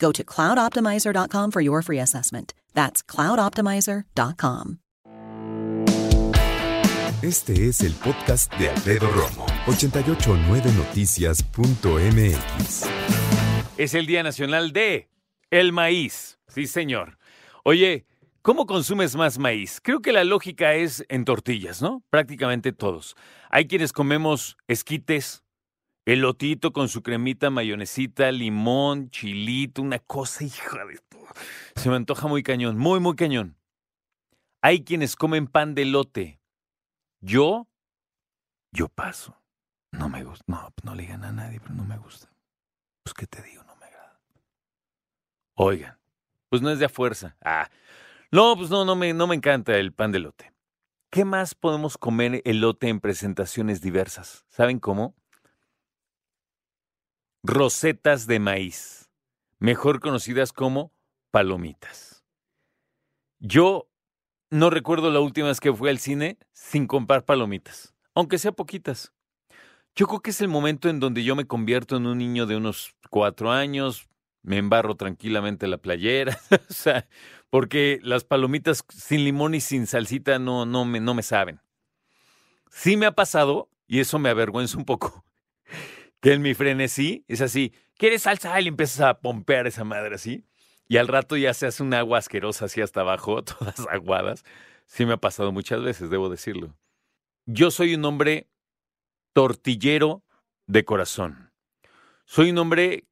Go to cloudoptimizer.com for your free assessment. That's cloudoptimizer.com. Este es el podcast de Alfredo Romo, 889noticias.mx. Es el Día Nacional de el Maíz. Sí, señor. Oye, ¿cómo consumes más maíz? Creo que la lógica es en tortillas, ¿no? Prácticamente todos. Hay quienes comemos esquites, elotito con su cremita, mayonesita, limón, chilito, una cosa, hija de todo. Se me antoja muy cañón, muy, muy cañón. Hay quienes comen pan de elote. Yo, yo paso. No me gusta. No, no le digan a nadie, pero no me gusta. Pues, ¿qué te digo? No me agrada. Oigan, pues no es de a fuerza. Ah, no, pues no, no me, no me encanta el pan de elote. ¿Qué más podemos comer elote en presentaciones diversas? ¿Saben cómo? Rosetas de maíz, mejor conocidas como palomitas. Yo no recuerdo la última vez que fui al cine sin comprar palomitas, aunque sea poquitas. Yo creo que es el momento en donde yo me convierto en un niño de unos cuatro años, me embarro tranquilamente la playera, o sea, porque las palomitas sin limón y sin salsita no, no, me, no me saben. Sí me ha pasado, y eso me avergüenza un poco, que en mi frenesí es así, ¿quieres salsa? Y le empiezas a pompear esa madre así, y al rato ya se hace un agua asquerosa así hasta abajo, todas aguadas. Sí me ha pasado muchas veces, debo decirlo. Yo soy un hombre tortillero de corazón. Soy un hombre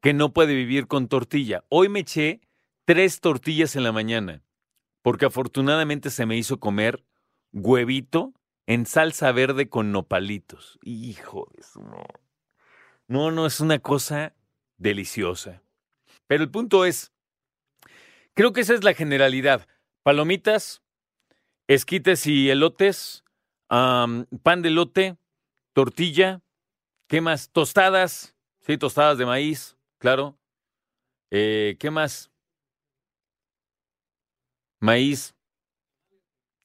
que no puede vivir con tortilla. Hoy me eché tres tortillas en la mañana, porque afortunadamente se me hizo comer huevito en salsa verde con nopalitos. Hijo de su... No, no, es una cosa deliciosa. Pero el punto es, creo que esa es la generalidad. Palomitas, esquites y elotes, pan de elote, tortilla, ¿qué más? Tostadas, sí, tostadas de maíz, claro. Eh, ¿Qué más? Maíz.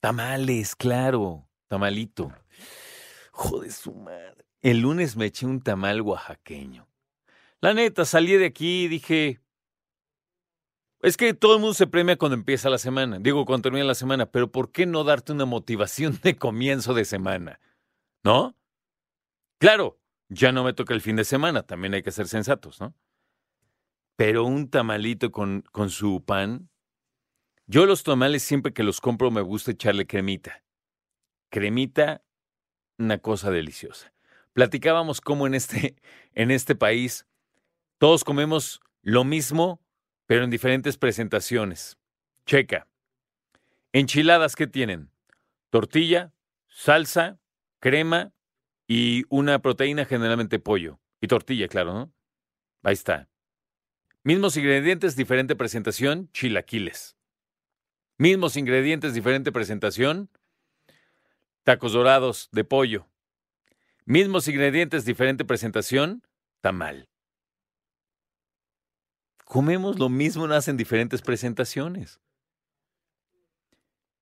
Tamales, claro, tamalito. Joder, su madre. El lunes me eché un tamal oaxaqueño. La neta, salí de aquí y dije, es que todo el mundo se premia cuando empieza la semana, digo cuando termina la semana, pero ¿por qué no darte una motivación de comienzo de semana? ¿No? Claro, ya no me toca el fin de semana, también hay que ser sensatos, ¿no? Pero un tamalito con, con su pan. Yo los tamales siempre que los compro me gusta echarle cremita. Cremita, una cosa deliciosa. Platicábamos cómo en este, en este país todos comemos lo mismo, pero en diferentes presentaciones. Checa. Enchiladas, ¿qué tienen? Tortilla, salsa, crema y una proteína, generalmente pollo. Y tortilla, claro, ¿no? Ahí está. Mismos ingredientes, diferente presentación, chilaquiles. Mismos ingredientes, diferente presentación, tacos dorados de pollo. Mismos ingredientes, diferente presentación, tamal. Comemos lo mismo, no hacen diferentes presentaciones.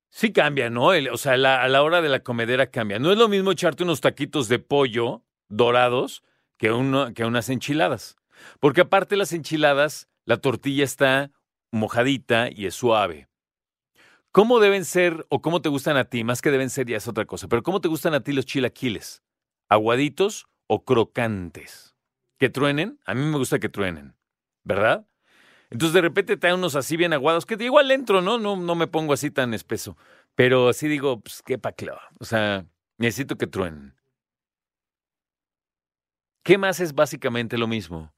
Sí cambia, ¿no? o sea, a la hora de la comedera cambia. No es lo mismo echarte unos taquitos de pollo dorados que, que unas enchiladas. Porque aparte las enchiladas, la tortilla está mojadita y es suave. ¿Cómo deben ser o cómo te gustan a ti? Más que deben ser ya es otra cosa. Pero ¿cómo te gustan a ti los chilaquiles? ¿Aguaditos o crocantes? ¿Que truenen? A mí me gusta que truenen, ¿verdad? Entonces de repente te unos así bien aguados, que igual entro, ¿no? No, no me pongo así tan espeso. Pero así digo, pues qué paclao. O sea, necesito que truenen. ¿Qué más es básicamente lo mismo?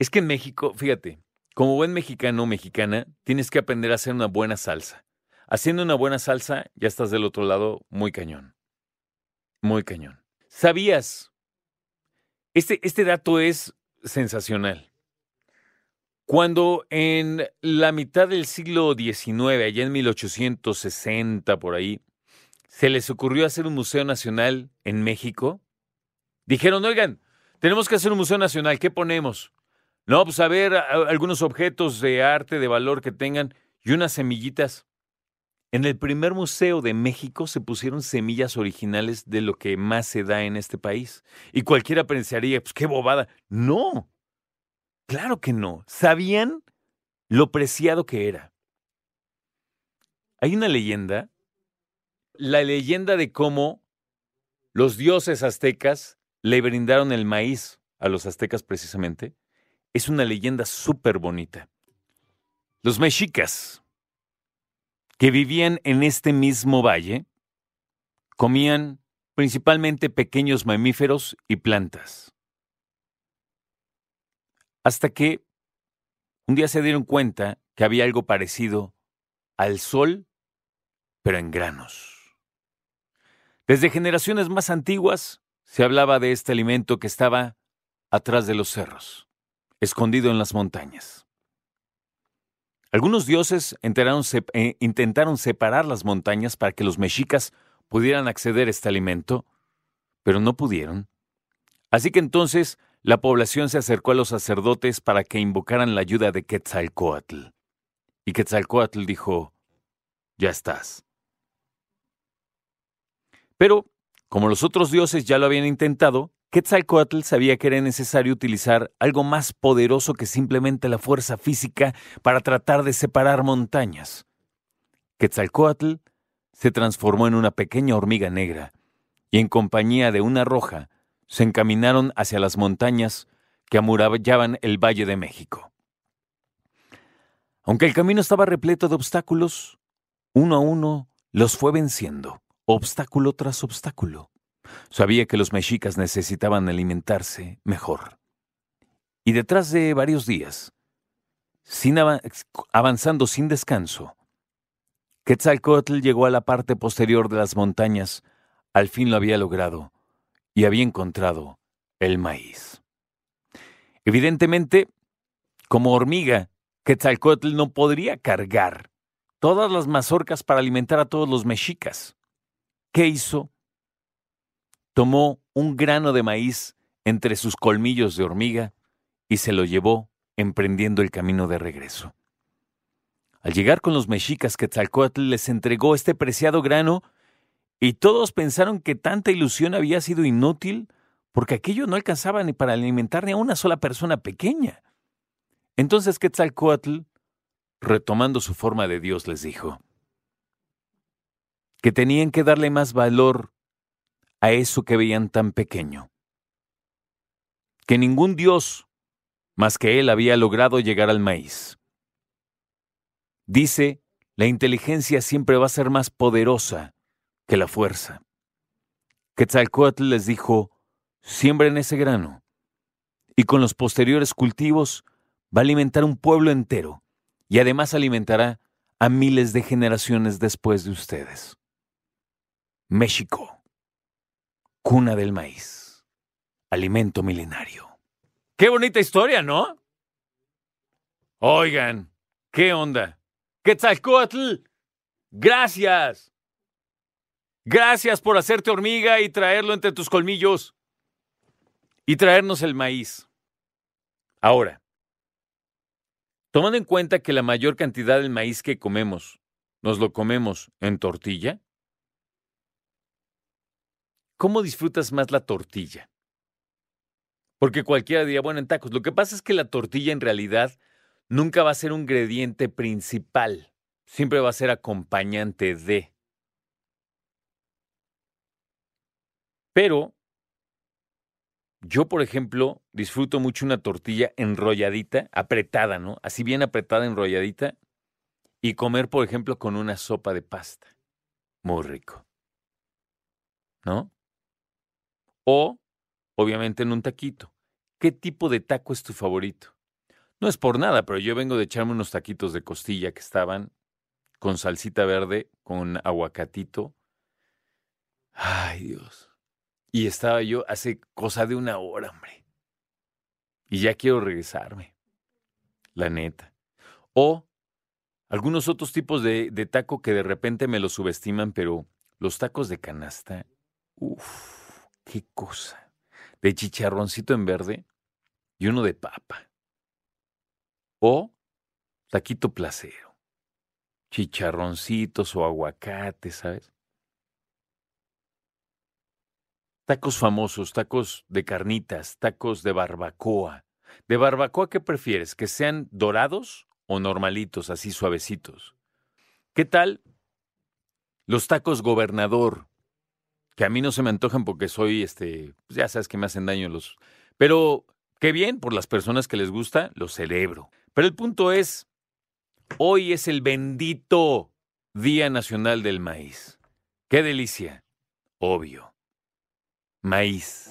Es que en México, fíjate, como buen mexicano o mexicana, tienes que aprender a hacer una buena salsa. Haciendo una buena salsa, ya estás del otro lado muy cañón. Muy cañón. ¿Sabías? Este, este dato es sensacional. Cuando en la mitad del siglo XIX, allá en 1860 por ahí, se les ocurrió hacer un museo nacional en México, dijeron, oigan, tenemos que hacer un museo nacional, ¿qué ponemos? No, pues a ver algunos objetos de arte, de valor que tengan y unas semillitas. En el primer museo de México se pusieron semillas originales de lo que más se da en este país. Y cualquiera pensaría, pues qué bobada. No, Claro que no. Sabían lo preciado que era. Hay una leyenda, la leyenda de cómo los dioses aztecas le brindaron el maíz a los aztecas precisamente, es una leyenda súper bonita. Los mexicas, que vivían en este mismo valle, comían principalmente pequeños mamíferos y plantas. Hasta que un día se dieron cuenta que había algo parecido al sol, pero en granos. Desde generaciones más antiguas se hablaba de este alimento que estaba atrás de los cerros, escondido en las montañas. Algunos dioses eh, intentaron separar las montañas para que los mexicas pudieran acceder a este alimento, pero no pudieron. Así que entonces la población se acercó a los sacerdotes para que invocaran la ayuda de Quetzalcoatl. Y Quetzalcoatl dijo, ya estás. Pero, como los otros dioses ya lo habían intentado, Quetzalcoatl sabía que era necesario utilizar algo más poderoso que simplemente la fuerza física para tratar de separar montañas. Quetzalcoatl se transformó en una pequeña hormiga negra y en compañía de una roja se encaminaron hacia las montañas que amurallaban el Valle de México. Aunque el camino estaba repleto de obstáculos, uno a uno los fue venciendo, obstáculo tras obstáculo. Sabía que los mexicas necesitaban alimentarse mejor. Y detrás de varios días, sin avanzando sin descanso, Quetzalcoatl llegó a la parte posterior de las montañas, al fin lo había logrado, y había encontrado el maíz. Evidentemente, como hormiga, Quetzalcoatl no podría cargar todas las mazorcas para alimentar a todos los mexicas. ¿Qué hizo? Tomó un grano de maíz entre sus colmillos de hormiga y se lo llevó emprendiendo el camino de regreso. Al llegar con los mexicas, Quetzalcoatl les entregó este preciado grano y todos pensaron que tanta ilusión había sido inútil porque aquello no alcanzaba ni para alimentar ni a una sola persona pequeña. Entonces Quetzalcoatl, retomando su forma de Dios, les dijo que tenían que darle más valor a eso que veían tan pequeño, que ningún Dios más que él había logrado llegar al maíz. Dice, la inteligencia siempre va a ser más poderosa que la fuerza. Quetzalcoatl les dijo, siembren ese grano, y con los posteriores cultivos va a alimentar un pueblo entero, y además alimentará a miles de generaciones después de ustedes. México, cuna del maíz, alimento milenario. Qué bonita historia, ¿no? Oigan, ¿qué onda? Quetzalcoatl, gracias. Gracias por hacerte hormiga y traerlo entre tus colmillos y traernos el maíz. Ahora, tomando en cuenta que la mayor cantidad del maíz que comemos nos lo comemos en tortilla, ¿cómo disfrutas más la tortilla? Porque cualquiera diría, bueno, en tacos. Lo que pasa es que la tortilla en realidad nunca va a ser un ingrediente principal, siempre va a ser acompañante de. Pero Yo, por ejemplo, disfruto mucho una tortilla enrolladita, apretada, ¿no? Así bien apretada, enrolladita. Y comer, por ejemplo, con una sopa de pasta. Muy rico. ¿No? O, obviamente, en un taquito. ¿Qué tipo de taco es tu favorito? No es por nada, pero yo vengo de echarme unos taquitos de costilla que estaban con salsita verde, con aguacatito. Ay, Dios. Y estaba yo hace cosa de una hora, hombre. Y ya quiero regresarme. La neta. O algunos otros tipos de, de taco que de repente me lo subestiman, pero los tacos de canasta, uff, qué cosa. De chicharroncito en verde y uno de papa. O taquito placero. Chicharroncitos o aguacate, ¿sabes? Tacos famosos, tacos de carnitas, tacos de barbacoa. ¿De barbacoa qué prefieres? ¿Que sean dorados o normalitos, así suavecitos? ¿Qué tal los tacos gobernador? Que a mí no se me antojan porque soy, este, pues ya sabes que me hacen daño los... Pero qué bien, por las personas que les gusta, lo celebro. Pero el punto es, hoy es el bendito Día Nacional del Maíz. ¡Qué delicia! Obvio maíz.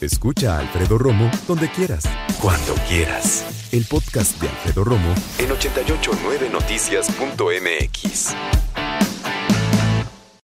Escucha a Alfredo Romo donde quieras. Cuando quieras. El podcast de Alfredo Romo en 889noticias.mx.